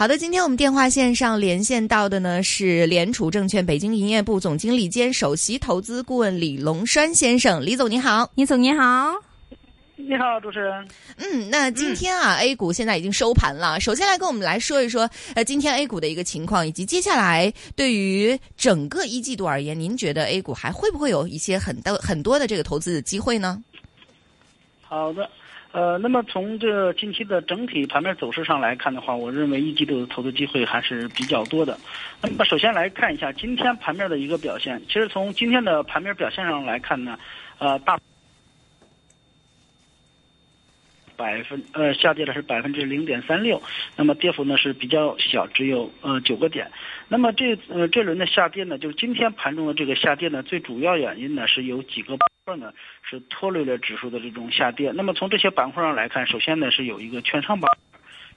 好的，今天我们电话线上连线到的呢是联储证券北京营业部总经理兼首席投资顾问李龙栓先生，李总您好，李总您好，你好，主持人。嗯，那今天啊、a 股现在已经收盘了，首先来跟我们来说一说，呃，今天 A 股的一个情况，以及接下来对于整个一季度而言，您觉得 A 股还会不会有一些很多很多的这个投资的机会呢？好的，呃，那么从这近期的整体盘面走势上来看的话，我认为一季度的投资机会还是比较多的。那么首先来看一下今天盘面的一个表现。其实从今天的盘面表现上来看呢，呃，大百分呃下跌的是百分之零点三六，那么跌幅呢是比较小，只有呃九个点。那么这呃这轮的下跌呢，就是今天盘中的这个下跌呢，最主要原因呢是有几个块呢是拖累了指数的这种下跌。那么从这些板块上来看，首先呢是有一个券商板块。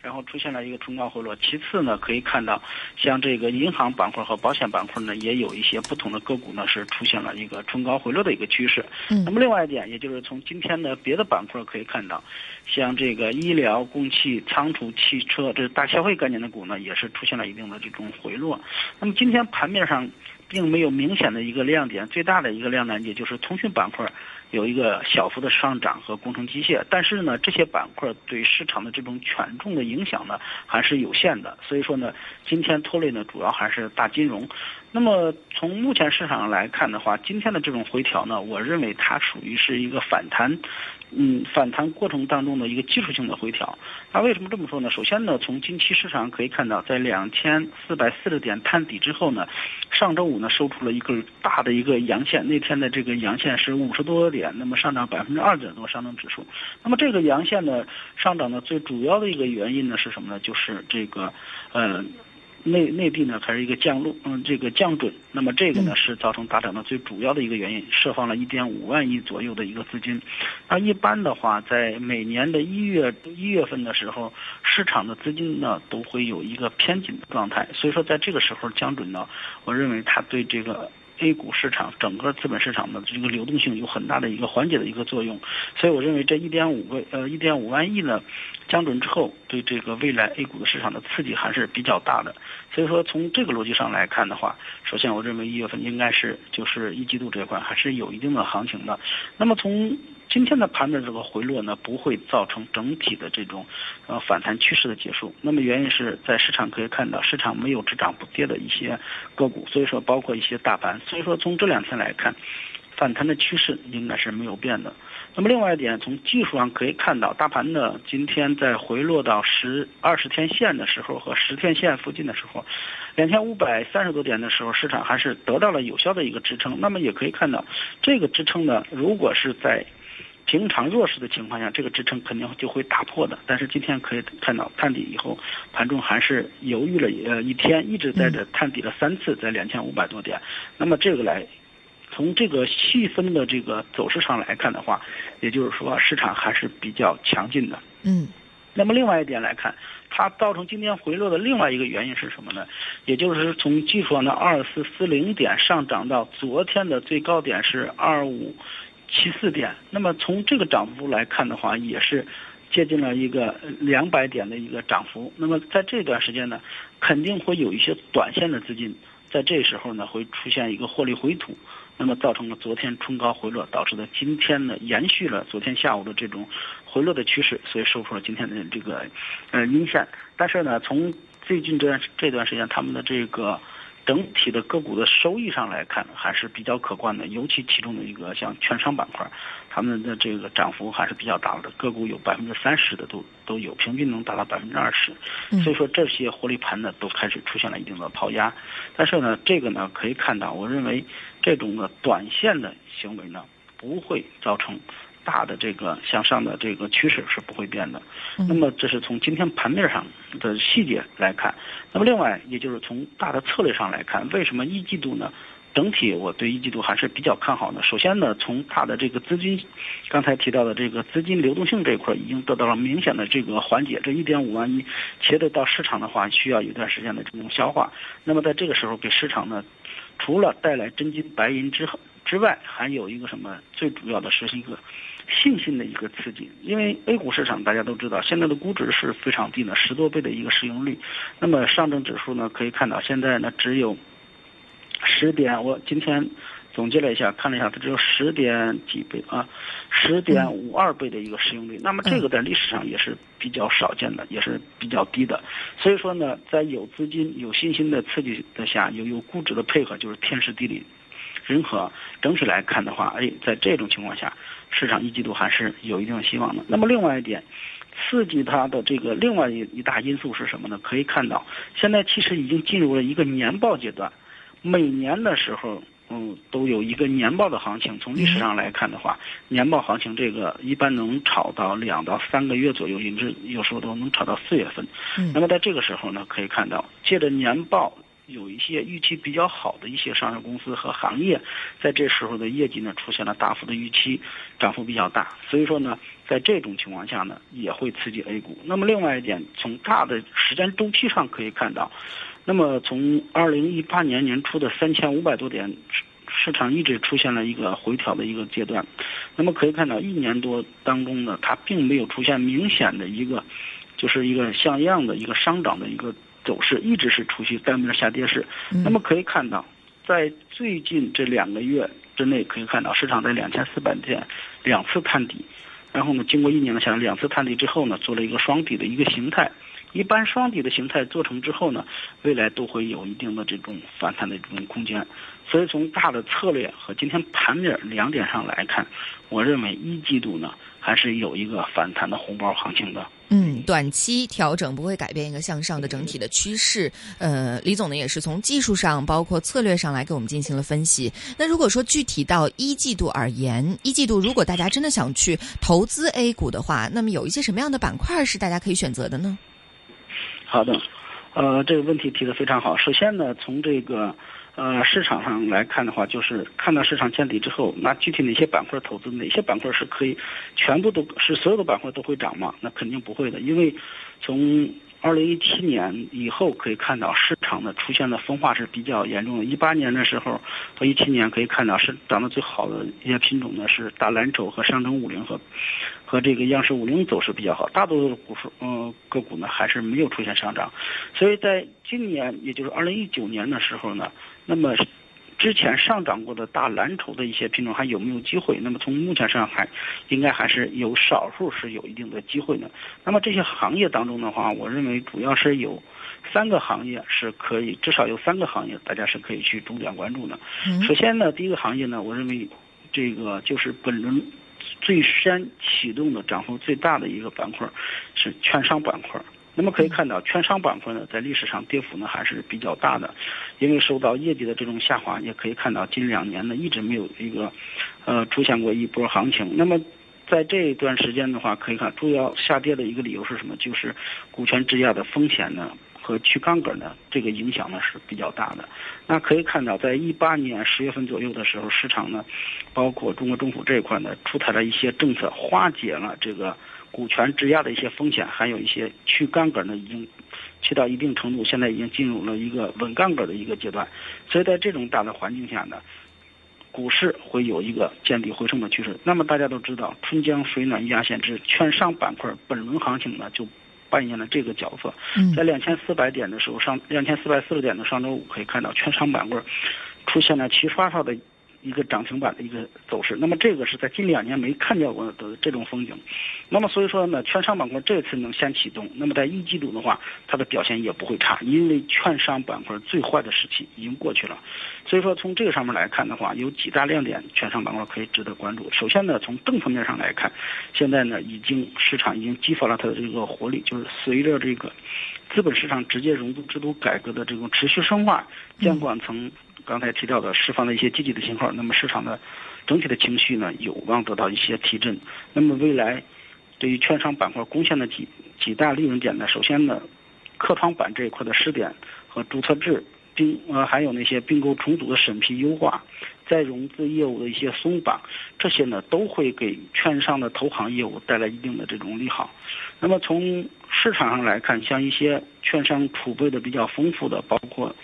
然后出现了一个冲高回落。其次呢，可以看到，像这个银行板块和保险板块呢，也有一些不同的个股呢是出现了一个冲高回落的一个趋势。嗯那么另外一点，也就是从今天的别的板块可以看到，像这个医疗、供气、仓储、汽车，这是大消费概念的股呢，也是出现了一定的这种回落。那么今天盘面上并没有明显的一个亮点，最大的一个亮点也就是通讯板块有一个小幅的上涨和工程机械，但是呢，这些板块对市场的这种权重的影响呢还是有限的，所以说呢，今天拖累呢主要还是大金融。那么从目前市场上来看的话，今天的这种回调呢，我认为它属于是一个反弹，嗯，反弹过程当中的一个技术性的回调。那为什么这么说呢？首先呢，从近期市场可以看到，在两千四百四十点探底之后呢，上周五呢收出了一个大的一个阳线，那天的这个阳线是五十多点，那么上涨百分之二点多上证指数。那么这个阳线呢上涨的最主要的一个原因呢是什么呢？就是这个呃。内内地呢还是一个降落，嗯，这个降准，那么这个呢是造成大涨的最主要的一个原因，释放了一点五万亿左右的一个资金。那一般的话，在每年的一月一月份的时候，市场的资金呢都会有一个偏紧的状态，所以说在这个时候降准呢，我认为它对这个 A 股市场整个资本市场的这个流动性有很大的一个缓解的一个作用，所以我认为这一点五个呃一点五万亿呢降准之后，对这个未来 A 股的市场的刺激还是比较大的。所以说从这个逻辑上来看的话，首先我认为一月份应该是就是一季度这一块还是有一定的行情的。那么从今天的盘的这个回落呢，不会造成整体的这种呃反弹趋势的结束。那么原因是在市场可以看到，市场没有只涨不跌的一些个股，所以说包括一些大盘。所以说从这两天来看，反弹的趋势应该是没有变的。那么另外一点，从技术上可以看到，大盘呢今天在回落到十二十天线的时候和十天线附近的时候，两千五百三十多点的时候，市场还是得到了有效的一个支撑。那么也可以看到，这个支撑呢，如果是在平常弱势的情况下，这个支撑肯定就会打破的。但是今天可以看到探底以后，盘中还是犹豫了呃一天，一直在这探底了三次，在两千五百多点。那么这个来。从这个细分的这个走势上来看的话，也就是说市场还是比较强劲的。嗯那么另外一点来看，它造成今天回落的另外一个原因是什么呢？也就是从技术上的二四四零点上涨到昨天的最高点是二五七四点。那么从这个涨幅来看的话，也是接近了一个两百点的一个涨幅。那么在这段时间呢，肯定会有一些短线的资金在这时候呢会出现一个获利回吐。那么造成了昨天冲高回落，导致的今天呢延续了昨天下午的这种回落的趋势，所以收出了今天的这个呃阴线。但是呢，从最近这段这段时间他们的这个整体的个股的收益上来看，还是比较可观的。尤其其中的一个像券商板块，他们的这个涨幅还是比较大的，个股有百分之三十的都都有，平均能达到百分之二十。所以说这些获利盘呢都开始出现了一定的抛压。但是呢，这个呢可以看到，我认为这种的短线的行为呢不会造成大的这个向上的这个趋势是不会变的。那么这是从今天盘面上的细节来看。那么另外，也就是从大的策略上来看，为什么一季度呢？整体我对一季度还是比较看好的。首先呢，从大的这个资金，刚才提到的这个资金流动性这一块已经得到了明显的这个缓解。这一点五万亿切得到市场的话，需要一段时间的这种消化。那么在这个时候给市场呢，除了带来真金白银之后之外，还有一个什么？最主要的是一个信心的一个刺激。因为 A 股市场大家都知道，现在的估值是非常低的，十多倍的一个市盈率。那么上证指数呢，可以看到现在呢只有。十点，我今天总结了一下，看了一下，它只有十点几倍啊，十点五二倍的一个市盈率。那么这个在历史上也是比较少见的，也是比较低的。所以说呢，在有资金、有信心的刺激的下，有有估值的配合，就是天时地利人和。整体来看的话，哎，在这种情况下，市场一季度还是有一定的希望的。那么另外一点，刺激它的这个另外一一大因素是什么呢？可以看到，现在其实已经进入了一个年报阶段。每年的时候，嗯，都有一个年报的行情。从历史上来看的话，年报行情这个一般能炒到两到三个月左右，甚至有时候都能炒到四月份。那么在这个时候呢，可以看到，借着年报有一些预期比较好的一些上市公司和行业，在这时候的业绩呢出现了大幅的预期，涨幅比较大。所以说呢，在这种情况下呢，也会刺激 A 股。那么另外一点，从大的时间周期上可以看到。那么从二零一八年年初的三千五百多点，市场一直出现了一个回调的一个阶段。那么可以看到，一年多当中呢，它并没有出现明显的一个，就是一个像样的一个上涨的一个走势，一直是处于单边下跌势。那么可以看到，在最近这两个月之内，可以看到市场在两千四百点两次探底，然后呢，经过一年的下两次探底之后呢，做了一个双底的一个形态。一般双底的形态做成之后呢，未来都会有一定的这种反弹的这种空间。所以从大的策略和今天盘面两点上来看，我认为一季度呢还是有一个反弹的红包行情的。嗯，短期调整不会改变一个向上的整体的趋势。呃，李总呢也是从技术上包括策略上来给我们进行了分析。那如果说具体到一季度而言，一季度如果大家真的想去投资 A 股的话，那么有一些什么样的板块是大家可以选择的呢？好的，呃，这个问题提的非常好。首先呢，从这个呃市场上来看的话，就是看到市场见底之后，那具体哪些板块投资，哪些板块是可以全部都是所有的板块都会涨吗？那肯定不会的，因为从二零一七年以后可以看到市场的出现的分化是比较严重的。一八年的时候和一七年可以看到是涨得最好的一些品种呢是大蓝筹和上证五零和和这个央视五零走势比较好。大多数股数嗯个股呢还是没有出现上涨。所以在今年也就是二零一九年的时候呢，那么。之前上涨过的大蓝筹的一些品种还有没有机会？那么从目前上还应该还是有少数是有一定的机会的。那么这些行业当中的话，我认为主要是有三个行业是可以，至少有三个行业大家是可以去重点关注的。首先呢，第一个行业呢，我认为这个就是本轮最先启动的涨幅最大的一个板块是券商板块。那么可以看到，券商板块呢，在历史上跌幅呢还是比较大的，因为受到业绩的这种下滑，也可以看到近两年呢一直没有一个，呃，出现过一波行情。那么在这一段时间的话，可以看主要下跌的一个理由是什么？就是股权质押的风险呢和去杠杆呢这个影响呢是比较大的。那可以看到，在一八年十月份左右的时候，市场呢，包括中国政府这一块呢，出台了一些政策，化解了这个。股权质押的一些风险，还有一些去杠杆呢，已经去到一定程度，现在已经进入了一个稳杠杆的一个阶段。所以在这种大的环境下呢，股市会有一个见底回升的趋势。那么大家都知道，春江水暖鸭先知，券商板块本轮行情呢就扮演了这个角色。在两千四百点的时候，上两千四百四十点的上周五可以看到，券商板块出现了齐刷刷的。一个涨停板的一个走势，那么这个是在近两年没看见过的这种风景，那么所以说呢，券商板块这次能先启动，那么在一季度的话，它的表现也不会差，因为券商板块最坏的时期已经过去了，所以说从这个上面来看的话，有几大亮点，券商板块可以值得关注。首先呢，从政策面上来看，现在呢已经市场已经激发了它的这个活力，就是随着这个资本市场直接融资制度改革的这种持续深化，监管层。刚才提到的释放了一些积极的信号，那么市场的整体的情绪呢有望得到一些提振。那么未来对于券商板块贡献的几几大利润点呢？首先呢，科创板这一块的试点和注册制并呃还有那些并购重组的审批优化。再融资业务的一些松绑，这些呢都会给券商的投行业务带来一定的这种利好。那么从市场上来看，像一些券商储备的比较丰富的，包括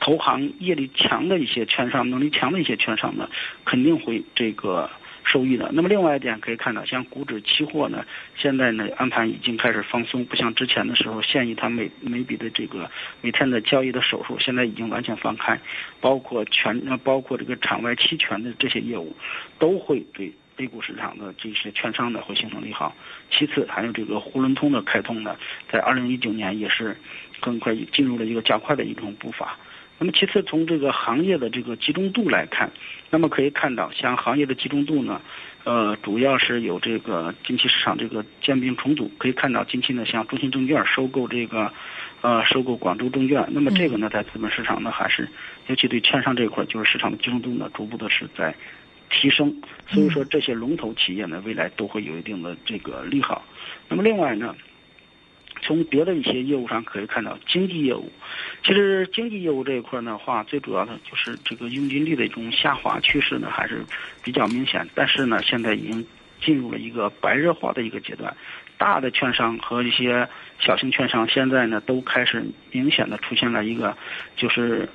投行业力强的一些券商，能力强的一些券商呢，肯定会这个。受益的。那么另外一点可以看到，像股指期货呢，现在呢安盘已经开始放松，不像之前的时候限于它每每笔的这个每天的交易的手数，现在已经完全放开，包括全呃包括这个场外期权的这些业务，都会对 A 股市场的这些券商呢会形成利好。其次还有这个沪伦通的开通呢，在二零一九年也是更快进入了一个加快的一种步伐。那么其次，从这个行业的这个集中度来看，那么可以看到，像行业的集中度呢，呃，主要是有这个近期市场这个兼并重组。可以看到，近期呢，像中信证券收购这个，呃，收购广州证券。那么这个呢，在资本市场呢，还是尤其对券商这一块，就是市场的集中度呢，逐步的是在提升。所以说，这些龙头企业呢，未来都会有一定的这个利好。那么另外呢？从别的一些业务上可以看到，经济业务，其实经济业务这一块的话，最主要的就是这个佣金率的一种下滑趋势呢，还是比较明显。但是呢，现在已经进入了一个白热化的一个阶段，大的券商和一些小型券商现在呢，都开始明显的出现了一个，就是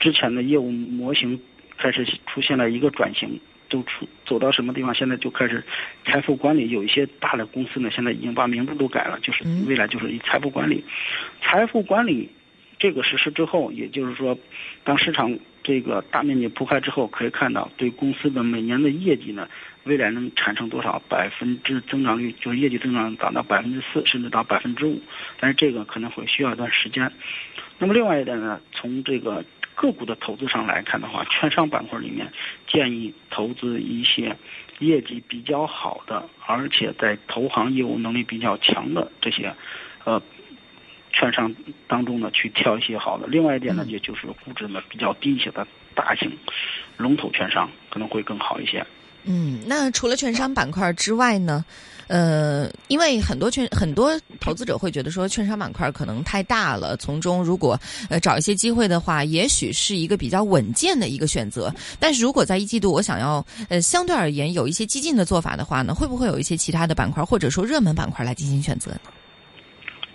之前的业务模型开始出现了一个转型。都出走到什么地方？现在就开始财富管理，有一些大的公司呢，现在已经把名字都改了，就是未来就是以财富管理。财富管理这个实施之后，也就是说，当市场这个大面积铺开之后，可以看到对公司的每年的业绩呢，未来能产生多少百分之增长率，就是业绩增长达到百分之四，甚至到百分之五。但是这个可能会需要一段时间。那么另外一点呢，从这个。个股的投资上来看的话，券商板块里面建议投资一些业绩比较好的，而且在投行业务能力比较强的这些呃券商当中呢，去挑一些好的。另外一点呢，也就是估值呢比较低一些的大型龙头券商可能会更好一些。嗯，那除了券商板块之外呢？呃，因为很多券很多投资者会觉得说，券商板块可能太大了，从中如果呃找一些机会的话，也许是一个比较稳健的一个选择。但是如果在一季度我想要呃相对而言有一些激进的做法的话呢，会不会有一些其他的板块或者说热门板块来进行选择呢？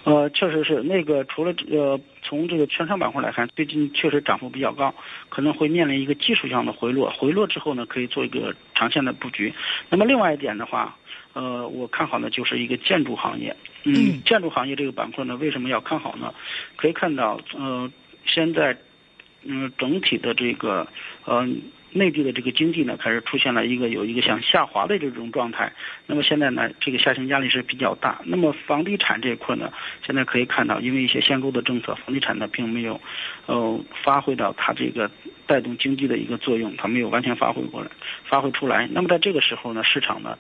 呃，确实是那个，除了呃，从这个券商板块来看，最近确实涨幅比较高，可能会面临一个技术上的回落。回落之后呢，可以做一个长线的布局。那么另外一点的话，呃，我看好呢，就是一个建筑行业。嗯，建筑行业这个板块呢，为什么要看好呢？可以看到，呃，现在，嗯，整体的这个，呃。内地的这个经济呢，开始出现了一个有一个向下滑的这种状态。那么现在呢，这个下行压力是比较大。那么房地产这一块呢，现在可以看到，因为一些限购的政策，房地产呢并没有，呃，发挥到它这个带动经济的一个作用，它没有完全发挥过来，发挥出来。那么在这个时候呢，市场呢，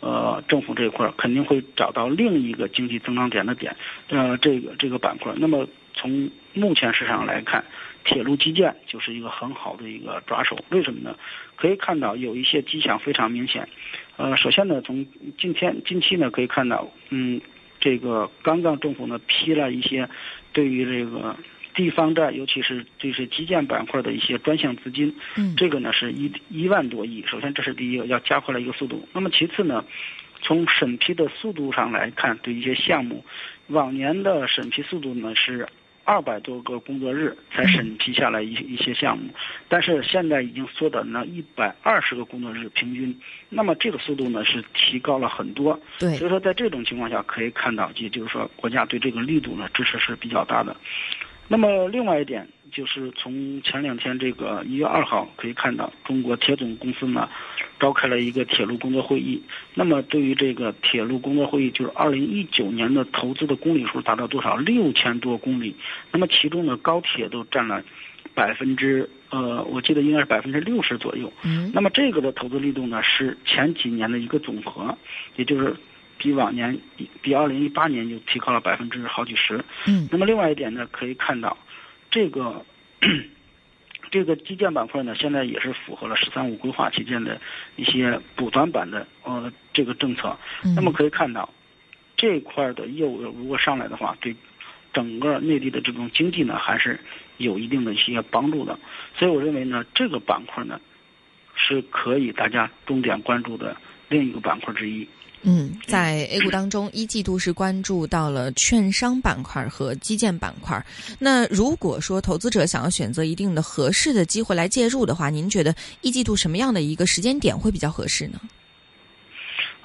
呃，政府这一块肯定会找到另一个经济增长点的点，呃，这个这个板块。那么从目前市场来看。铁路基建就是一个很好的一个抓手，为什么呢？可以看到有一些迹象非常明显。呃，首先呢，从今天近期呢可以看到，嗯，这个刚刚政府呢批了一些对于这个地方债，尤其是这些基建板块的一些专项资金，嗯，这个呢是一一万多亿。首先这是第一个，要加快了一个速度。那么其次呢，从审批的速度上来看，对一些项目，往年的审批速度呢是。二百多个工作日才审批下来一一些项目，但是现在已经缩短了一百二十个工作日平均，那么这个速度呢是提高了很多。对，所以说在这种情况下可以看到，也就是说国家对这个力度呢支持是比较大的。那么另外一点。就是从前两天这个一月二号可以看到，中国铁总公司呢召开了一个铁路工作会议。那么对于这个铁路工作会议，就是二零一九年的投资的公里数达到多少？六千多公里。那么其中呢，高铁都占了百分之呃，我记得应该是百分之六十左右。嗯。那么这个的投资力度呢，是前几年的一个总和，也就是比往年比二零一八年就提高了百分之好几十。嗯。那么另外一点呢，可以看到。这个 这个基建板块呢，现在也是符合了“十三五”规划期间的一些补短板的呃这个政策。那么可以看到，这块的业务如果上来的话，对整个内地的这种经济呢，还是有一定的一些帮助的。所以我认为呢，这个板块呢，是可以大家重点关注的另一个板块之一。嗯，在 A 股当中，一季度是关注到了券商板块和基建板块。那如果说投资者想要选择一定的合适的机会来介入的话，您觉得一季度什么样的一个时间点会比较合适呢？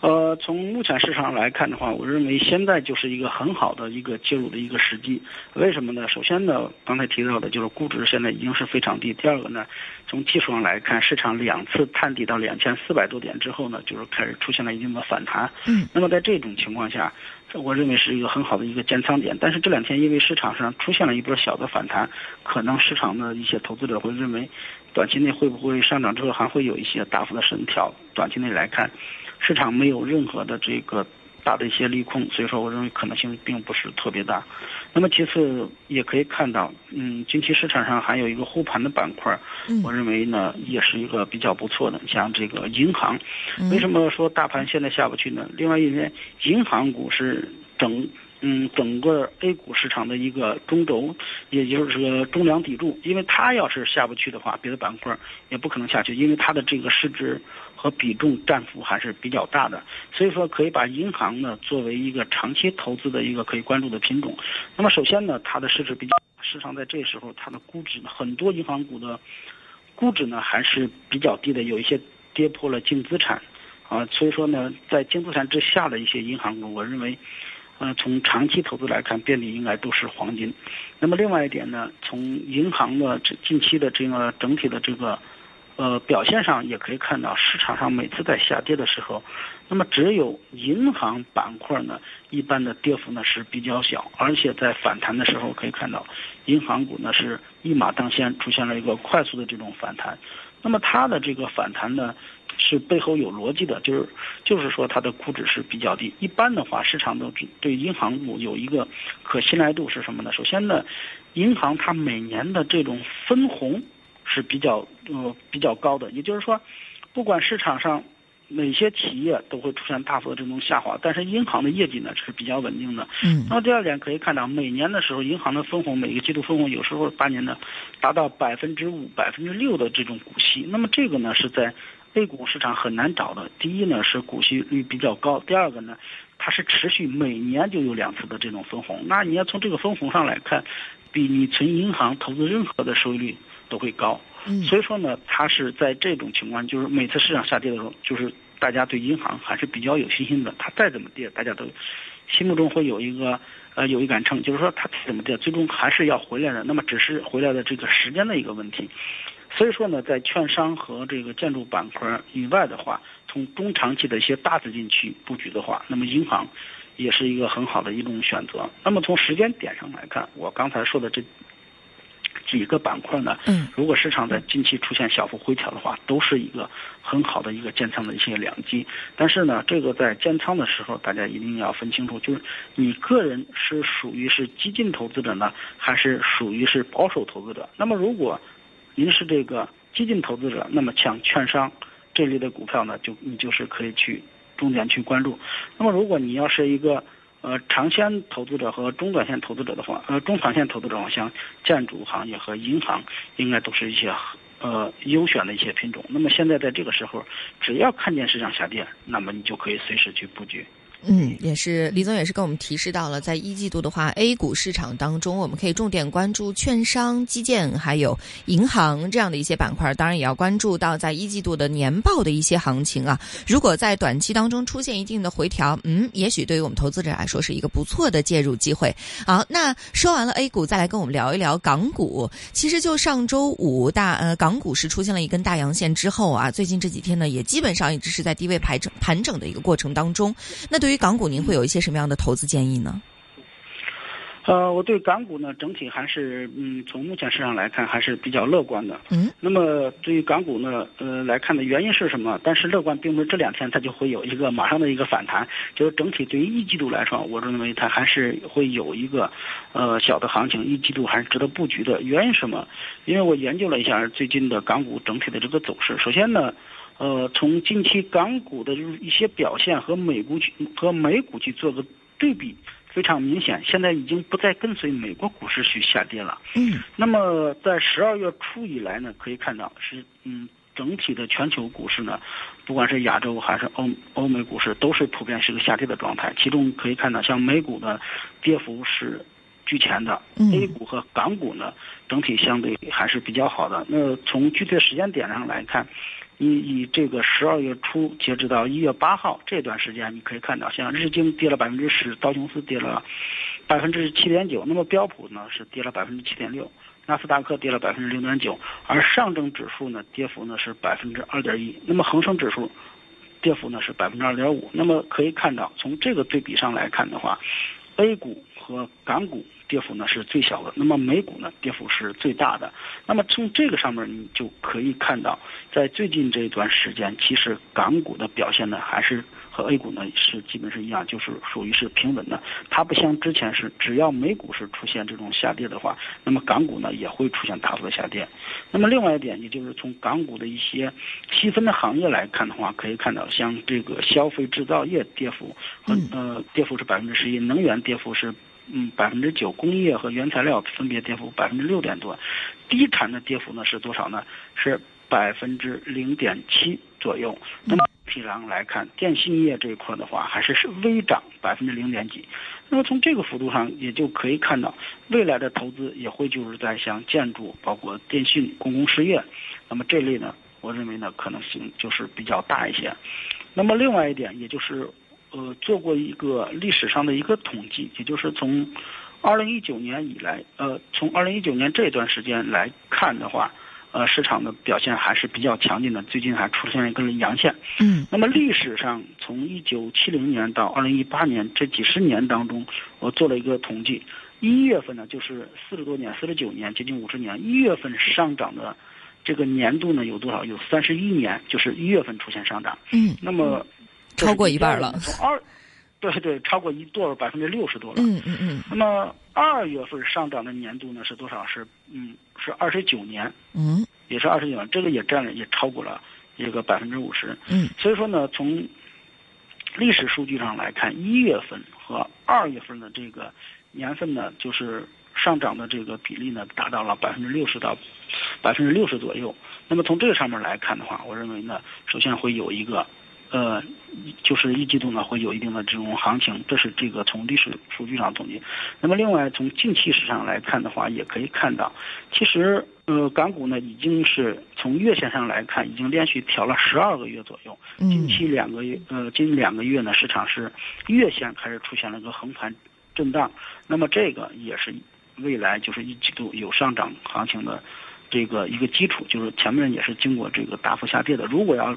呃，从目前市场来看的话，我认为现在就是一个很好的一个介入的一个时机。为什么呢？首先呢，刚才提到的就是估值现在已经是非常低。第二个呢，从技术上来看，市场两次探底到两千四百多点之后呢，就是开始出现了一定的反弹。嗯。那么在这种情况下，我认为是一个很好的一个建仓点。但是这两天因为市场上出现了一波小的反弹，可能市场的一些投资者会认为，短期内会不会上涨之后还会有一些大幅的升调？短期内来看。市场没有任何的这个大的一些利空，所以说我认为可能性并不是特别大。那么其次也可以看到，嗯，近期市场上还有一个护盘的板块，我认为呢也是一个比较不错的，像这个银行。为什么说大盘现在下不去呢？另外一点，银行股是整嗯整个 A 股市场的一个中轴，也就是个中梁砥柱。因为它要是下不去的话，别的板块也不可能下去，因为它的这个市值。和比重占幅还是比较大的，所以说可以把银行呢作为一个长期投资的一个可以关注的品种。那么首先呢，它的市值比较，市场在这时候它的估值很多银行股的估值呢还是比较低的，有一些跌破了净资产啊。所以说呢，在净资产之下的一些银行股，我认为，呃，从长期投资来看，遍地应该都是黄金。那么另外一点呢，从银行的这近期的这个整体的这个。呃，表现上也可以看到，市场上每次在下跌的时候，那么只有银行板块呢，一般的跌幅呢是比较小，而且在反弹的时候可以看到，银行股呢是一马当先，出现了一个快速的这种反弹。那么它的这个反弹呢，是背后有逻辑的，就是就是说它的估值是比较低。一般的话，市场都对银行股有一个可信赖度是什么呢？首先呢，银行它每年的这种分红。是比较呃比较高的，也就是说，不管市场上哪些企业都会出现大幅的这种下滑，但是银行的业绩呢是比较稳定的。嗯。那么第二点可以看到，每年的时候，银行的分红每个季度分红有时候八年呢达到百分之五、百分之六的这种股息。那么这个呢是在 A 股市场很难找的。第一呢是股息率比较高，第二个呢它是持续每年就有两次的这种分红。那你要从这个分红上来看，比你存银行投资任何的收益率。都会高，所以说呢，它是在这种情况，就是每次市场下跌的时候，就是大家对银行还是比较有信心的。它再怎么跌，大家都心目中会有一个呃有一杆秤，就是说它怎么跌，最终还是要回来的。那么只是回来的这个时间的一个问题。所以说呢，在券商和这个建筑板块以外的话，从中长期的一些大资金去布局的话，那么银行也是一个很好的一种选择。那么从时间点上来看，我刚才说的这。几个板块呢？嗯，如果市场在近期出现小幅回调的话，都是一个很好的一个建仓的一些良机。但是呢，这个在建仓的时候，大家一定要分清楚，就是你个人是属于是激进投资者呢，还是属于是保守投资者？那么如果您是这个激进投资者，那么像券商这类的股票呢，就你就是可以去重点去关注。那么如果你要是一个呃，长线投资者和中短线投资者的话，呃，中长线投资者像建筑行业和银行，应该都是一些呃优选的一些品种。那么现在在这个时候，只要看见市场下跌，那么你就可以随时去布局。嗯，也是李总也是跟我们提示到了，在一季度的话，A 股市场当中，我们可以重点关注券商、基建还有银行这样的一些板块，当然也要关注到在一季度的年报的一些行情啊。如果在短期当中出现一定的回调，嗯，也许对于我们投资者来说是一个不错的介入机会。好，那说完了 A 股，再来跟我们聊一聊港股。其实就上周五大呃港股是出现了一根大阳线之后啊，最近这几天呢也基本上一直是在低位盘整盘整的一个过程当中。那对于港股，您会有一些什么样的投资建议呢？呃，我对港股呢整体还是嗯，从目前市场来看还是比较乐观的。嗯。那么对于港股呢，呃来看的原因是什么？但是乐观并不是这两天它就会有一个马上的一个反弹，就是整体对于一季度来说，我认为它还是会有一个呃小的行情，一季度还是值得布局的。原因什么？因为我研究了一下最近的港股整体的这个走势。首先呢，呃，从近期港股的就是一些表现和美股去和美股去做个对比。非常明显，现在已经不再跟随美国股市去下跌了。嗯，那么在十二月初以来呢，可以看到是嗯，整体的全球股市呢，不管是亚洲还是欧欧美股市，都是普遍是个下跌的状态。其中可以看到，像美股的跌幅是居前的，A 股和港股呢，整体相对还是比较好的。那从具体的时间点上来看。以以这个十二月初截止到一月八号这段时间，你可以看到，像日经跌了百分之十，道琼斯跌了百分之七点九，那么标普呢是跌了百分之七点六，纳斯达克跌了百分之零点九，而上证指数呢跌幅呢是百分之二点一，那么恒生指数跌幅呢是百分之二点五，那么可以看到，从这个对比上来看的话，A 股和港股。跌幅呢是最小的，那么美股呢跌幅是最大的。那么从这个上面你就可以看到，在最近这一段时间，其实港股的表现呢还是和 A 股呢是基本是一样，就是属于是平稳的。它不像之前是只要美股是出现这种下跌的话，那么港股呢也会出现大幅的下跌。那么另外一点，也就是从港股的一些细分的行业来看的话，可以看到像这个消费制造业跌幅和呃跌幅是百分之十一，能源跌幅是。嗯，百分之九，工业和原材料分别跌幅百分之六点多，低产的跌幅呢是多少呢？是百分之零点七左右。那么体上来看，电信业这一块的话，还是是微涨百分之零点几。那么从这个幅度上，也就可以看到，未来的投资也会就是在像建筑、包括电信、公共事业，那么这类呢，我认为呢可能性就是比较大一些。那么另外一点，也就是。呃，做过一个历史上的一个统计，也就是从二零一九年以来，呃，从二零一九年这段时间来看的话，呃，市场的表现还是比较强劲的。最近还出现一根阳线。嗯。那么历史上，从一九七零年到二零一八年这几十年当中，我做了一个统计，一月份呢，就是四十多年、四十九年，接近五十年，一月份上涨的这个年度呢有多少？有三十一年，就是一月份出现上涨。嗯。那么。超过一半了，从二，对对，超过一多百分之六十多了。嗯嗯嗯。那么二月份上涨的年度呢是多少？是嗯是二十九年。嗯。也是二十九年，这个也占了，也超过了一个百分之五十。嗯。所以说呢，从历史数据上来看，一月份和二月份的这个年份呢，就是上涨的这个比例呢，达到了百分之六十到百分之六十左右。那么从这个上面来看的话，我认为呢，首先会有一个。呃，就是一季度呢会有一定的这种行情，这是这个从历史数据上统计。那么另外从近期市场来看的话，也可以看到，其实呃港股呢已经是从月线上来看，已经连续调了十二个月左右。近期两个月呃近两个月呢市场是月线开始出现了个横盘震荡，那么这个也是未来就是一季度有上涨行情的这个一个基础，就是前面也是经过这个大幅下跌的，如果要。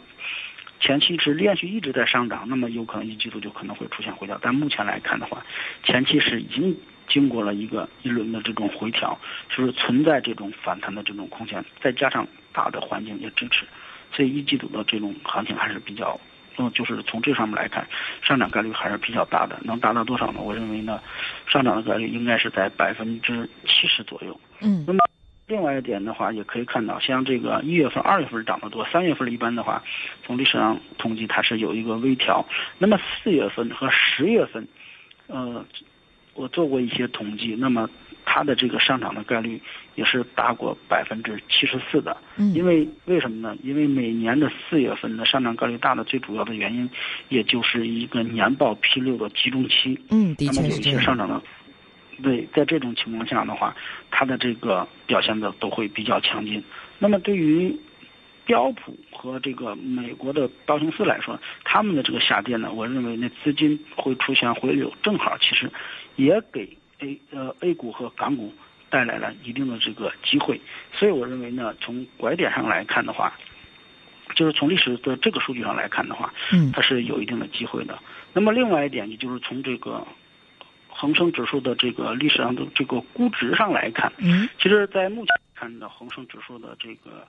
前期是连续一直在上涨，那么有可能一季度就可能会出现回调。但目前来看的话，前期是已经经过了一个一轮的这种回调，就是存在这种反弹的这种空间，再加上大的环境也支持，所以一季度的这种行情还是比较，嗯，就是从这上面来看，上涨概率还是比较大的。能达到多少呢？我认为呢，上涨的概率应该是在百分之七十左右。嗯。那么。另外一点的话，也可以看到，像这个一月份、二月份涨得多，三月份一般的话，从历史上统计它是有一个微调。那么四月份和十月份，呃，我做过一些统计，那么它的这个上涨的概率也是达过百分之七十四的。嗯。因为为什么呢？因为每年的四月份的上涨概率大的最主要的原因，也就是一个年报披露的集中期。嗯，的确是这样。上涨的。对，在这种情况下的话，它的这个表现的都会比较强劲。那么对于标普和这个美国的道琼斯来说，他们的这个下跌呢，我认为那资金会出现回流，正好其实也给 A 呃 A 股和港股带来了一定的这个机会。所以我认为呢，从拐点上来看的话，就是从历史的这个数据上来看的话，嗯，它是有一定的机会的。那么另外一点，也就是从这个。恒生指数的这个历史上的这个估值上来看，嗯其实，在目前看到恒生指数的这个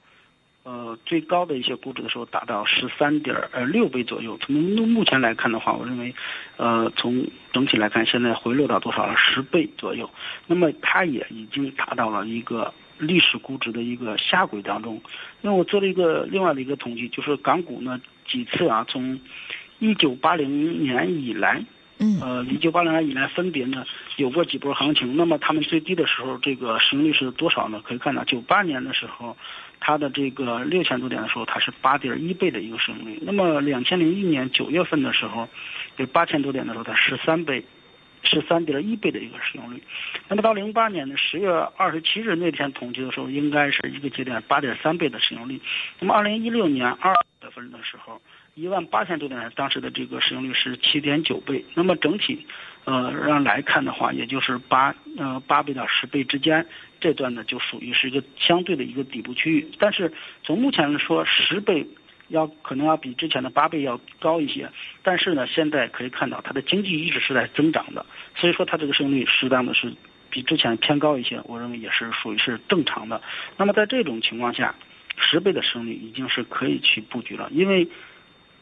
呃最高的一些估值的时候，达到十三点呃六倍左右。从目目前来看的话，我认为，呃，从整体来看，现在回落到多少了？十倍左右。那么它也已经达到了一个历史估值的一个下轨当中。那我做了一个另外的一个统计，就是港股呢几次啊，从一九八零年以来。嗯呃，一九八零年以来分别呢有过几波行情。那么他们最低的时候，这个市盈率是多少呢？可以看到，九八年的时候，它的这个六千多点的时候，它是八点一倍的一个市盈率。那么两千零一年九月份的时候，就八千多点的时候，它十三倍，十三点一倍的一个市盈率。那么到零八年的十月二十七日那天统计的时候，应该是一个节点八点三倍的市盈率。那么二零一六年二月份的时候。一万八千多点，当时的这个市盈率是七点九倍。那么整体，呃，让来看的话，也就是八呃八倍到十倍之间，这段呢就属于是一个相对的一个底部区域。但是从目前来说，十倍要可能要比之前的八倍要高一些。但是呢，现在可以看到它的经济一直是在增长的，所以说它这个市盈率适当的是比之前偏高一些，我认为也是属于是正常的。那么在这种情况下，十倍的市盈率已经是可以去布局了，因为。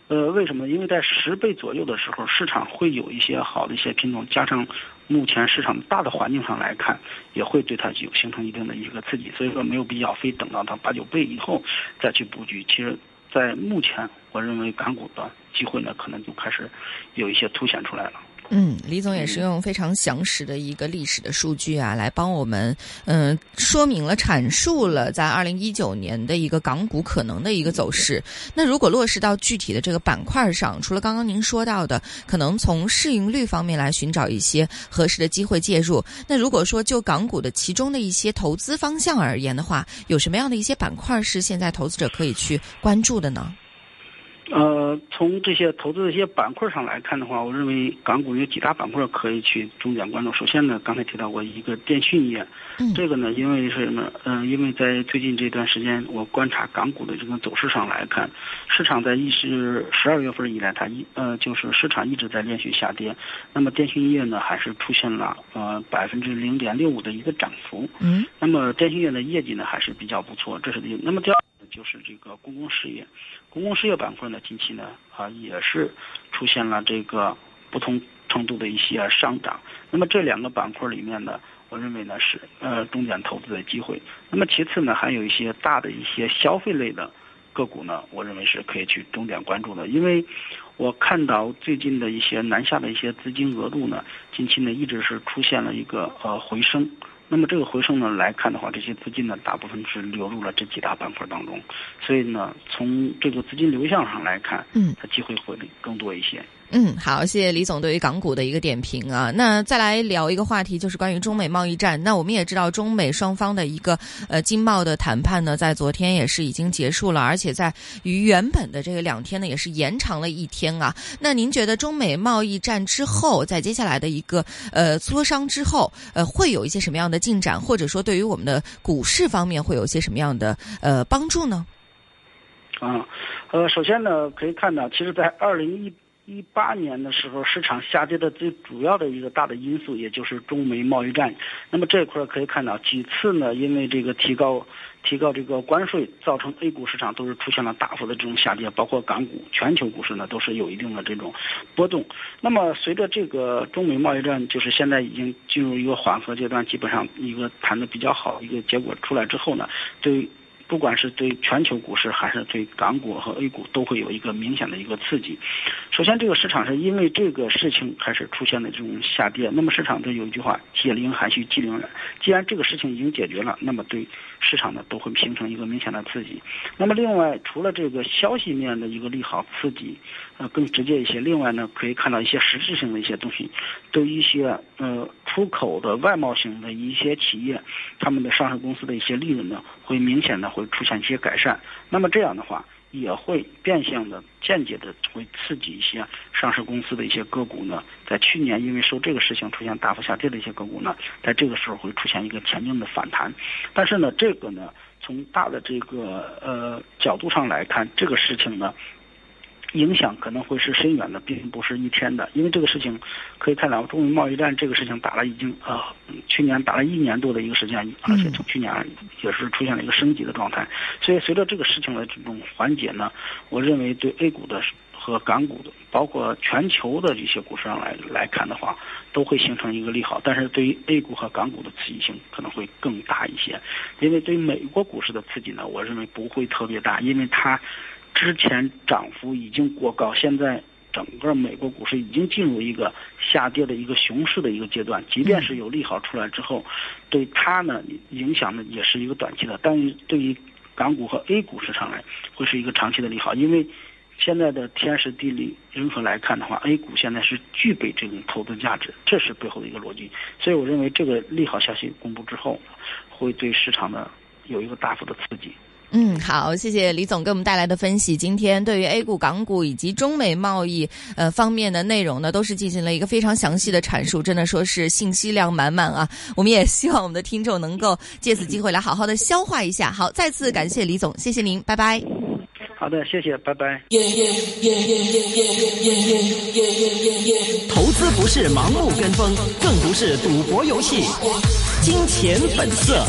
呃，为什么？因为在十倍左右的时候，市场会有一些好的一些品种，加上目前市场大的环境上来看，也会对它有形成一定的一个刺激。所以说，没有必要非等到它八九倍以后再去布局。其实，在目前，我认为港股的机会呢，可能就开始有一些凸显出来了。嗯，李总也是用非常详实的一个历史的数据啊，来帮我们嗯说明了、阐述了在二零一九年的一个港股可能的一个走势。那如果落实到具体的这个板块上，除了刚刚您说到的，可能从市盈率方面来寻找一些合适的机会介入。那如果说就港股的其中的一些投资方向而言的话，有什么样的一些板块是现在投资者可以去关注的呢？呃，从这些投资的一些板块上来看的话，我认为港股有几大板块可以去重点关注。首先呢，刚才提到过一个电讯业，嗯这个呢，因为是什么？嗯、因为在最近这段时间，我观察港股的这个走势上来看，市场在一是十二月份以来，它一呃就是市场一直在连续下跌。那么电讯业呢，还是出现了呃百分之零点六五的一个涨幅。嗯那么电信业的业绩呢还是比较不错，这是第一。那么第二呢就是这个公共事业，公共事业板块呢近期呢啊也是出现了这个不同程度的一些上涨。那么这两个板块里面呢，我认为呢是呃重点投资的机会。那么其次呢还有一些大的一些消费类的个股呢，我认为是可以去重点关注的，因为我看到最近的一些南下的一些资金额度呢，近期呢一直是出现了一个呃回升。那么这个回升呢来看的话，这些资金呢大部分是流入了这几大板块当中，所以呢从这个资金流向上来看，嗯，它机会会更多一些。嗯，好，谢谢李总对于港股的一个点评啊。那再来聊一个话题，就是关于中美贸易战。那我们也知道，中美双方的一个呃经贸的谈判呢，在昨天也是已经结束了，而且在于原本的这个两天呢，也是延长了一天啊。那您觉得中美贸易战之后，在接下来的一个呃磋商之后，呃会有一些什么样的进展，或者说对于我们的股市方面会有一些什么样的呃帮助呢？啊，呃，首先呢，可以看到，其实，在二零一一八年的时候，市场下跌的最主要的一个大的因素，也就是中美贸易战。那么这一块可以看到，几次呢，因为这个提高提高这个关税，造成 A 股市场都是出现了大幅的这种下跌，包括港股、全球股市呢都是有一定的这种波动。那么随着这个中美贸易战，就是现在已经进入一个缓和阶段，基本上一个谈的比较好一个结果出来之后呢，对。不管是对全球股市还是对港股和 A 股，都会有一个明显的一个刺激。首先，这个市场是因为这个事情开始出现了这种下跌。那么市场就有一句话：“解铃还须系铃人。”既然这个事情已经解决了，那么对市场呢都会形成一个明显的刺激。那么另外，除了这个消息面的一个利好刺激，呃，更直接一些。另外呢，可以看到一些实质性的一些东西，对一些呃出口的外贸型的一些企业，他们的上市公司的一些利润呢，会明显的会出现一些改善。那么这样的话，也会变相的、间接的会刺激一些上市公司的一些个股呢，在去年因为受这个事情出现大幅下跌的一些个股呢，在这个时候会出现一个强劲的反弹。但是呢，这个呢，从大的这个呃角度上来看，这个事情呢。影响可能会是深远的，并不是一天的。因为这个事情可以看到，中美贸易战这个事情打了已经呃，去年打了一年多的一个时间，而且从去年也是出现了一个升级的状态。所以随着这个事情的这种缓解呢，我认为对 A 股的和港股的，包括全球的这些股市上来来看的话，都会形成一个利好。但是对于 A 股和港股的刺激性可能会更大一些，因为对美国股市的刺激呢，我认为不会特别大，因为它。之前涨幅已经过高，现在整个美国股市已经进入一个下跌的一个熊市的一个阶段。即便是有利好出来之后，对它呢影响呢也是一个短期的，但是对于港股和 A 股市场来，会是一个长期的利好。因为现在的天时地利人和来看的话，A 股现在是具备这种投资价值，这是背后的一个逻辑。所以我认为这个利好消息公布之后，会对市场呢有一个大幅的刺激。嗯，好，谢谢李总给我们带来的分析。今天对于 A 股、港股以及中美贸易呃方面的内容呢，都是进行了一个非常详细的阐述，真的说是信息量满满啊。我们也希望我们的听众能够借此机会来好好的消化一下。好，再次感谢李总，谢谢您，拜拜。好的，谢谢，拜拜。投资不是盲目跟风，更不是赌博游戏，金钱本色。